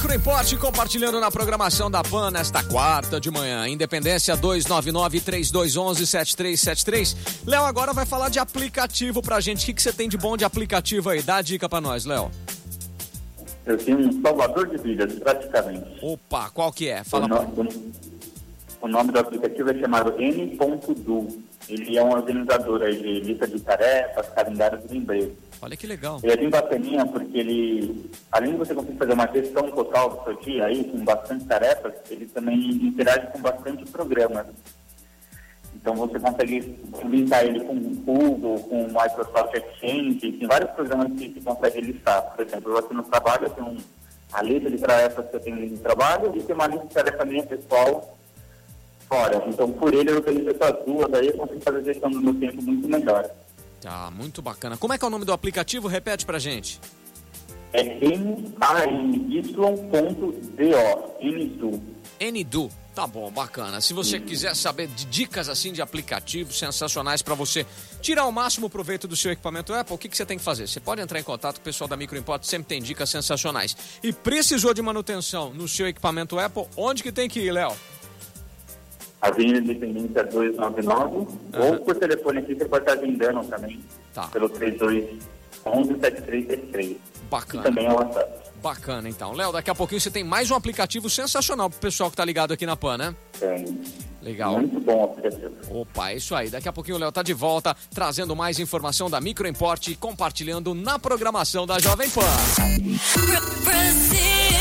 Microimporte compartilhando na programação da PAN nesta quarta de manhã. Independência 299-3211-7373. Léo agora vai falar de aplicativo pra gente. O que, que você tem de bom de aplicativo aí? Dá a dica pra nós, Léo. Eu tenho um salvador de vidas, praticamente. Opa, qual que é? Fala o, no, o, o nome do aplicativo é chamado N.do. Ele é um organizador aí de lista de tarefas, calendários de emprego. Olha que legal. Ele é bem bacaninha porque ele, além de você conseguir fazer uma gestão total do seu dia aí, com bastante tarefas, ele também interage com bastante programas. Então você consegue linkar ele com o Google, com o Microsoft Exchange, tem vários programas que você consegue listar. Por exemplo, você no trabalho tem um, a lista de tarefas que eu tenho no trabalho e tem uma lista de tarefas minha pessoal fora. Então por ele eu utilizo essas duas, aí eu consigo fazer a gestão do meu tempo muito melhor. Tá, muito bacana. Como é que é o nome do aplicativo? Repete pra gente. É N-A-N-Y.do, Ndu. Ndu. Tá bom, bacana. Se você quiser saber de dicas assim de aplicativos sensacionais para você tirar o máximo proveito do seu equipamento Apple, o que, que você tem que fazer? Você pode entrar em contato com o pessoal da Microimport, sempre tem dicas sensacionais. E precisou de manutenção no seu equipamento Apple, onde que tem que ir, Léo? Avenida Independência 299, uhum. ou por telefone aqui você pode estar agendando também, tá. pelo 3211-7333. Bacana. E também é o WhatsApp. Bacana, então. Léo, daqui a pouquinho você tem mais um aplicativo sensacional pro pessoal que tá ligado aqui na PAN, né? Tem. Legal. Muito bom o aplicativo. Opa, é isso aí. Daqui a pouquinho o Léo tá de volta, trazendo mais informação da Microimport e compartilhando na programação da Jovem Pan. Brasil,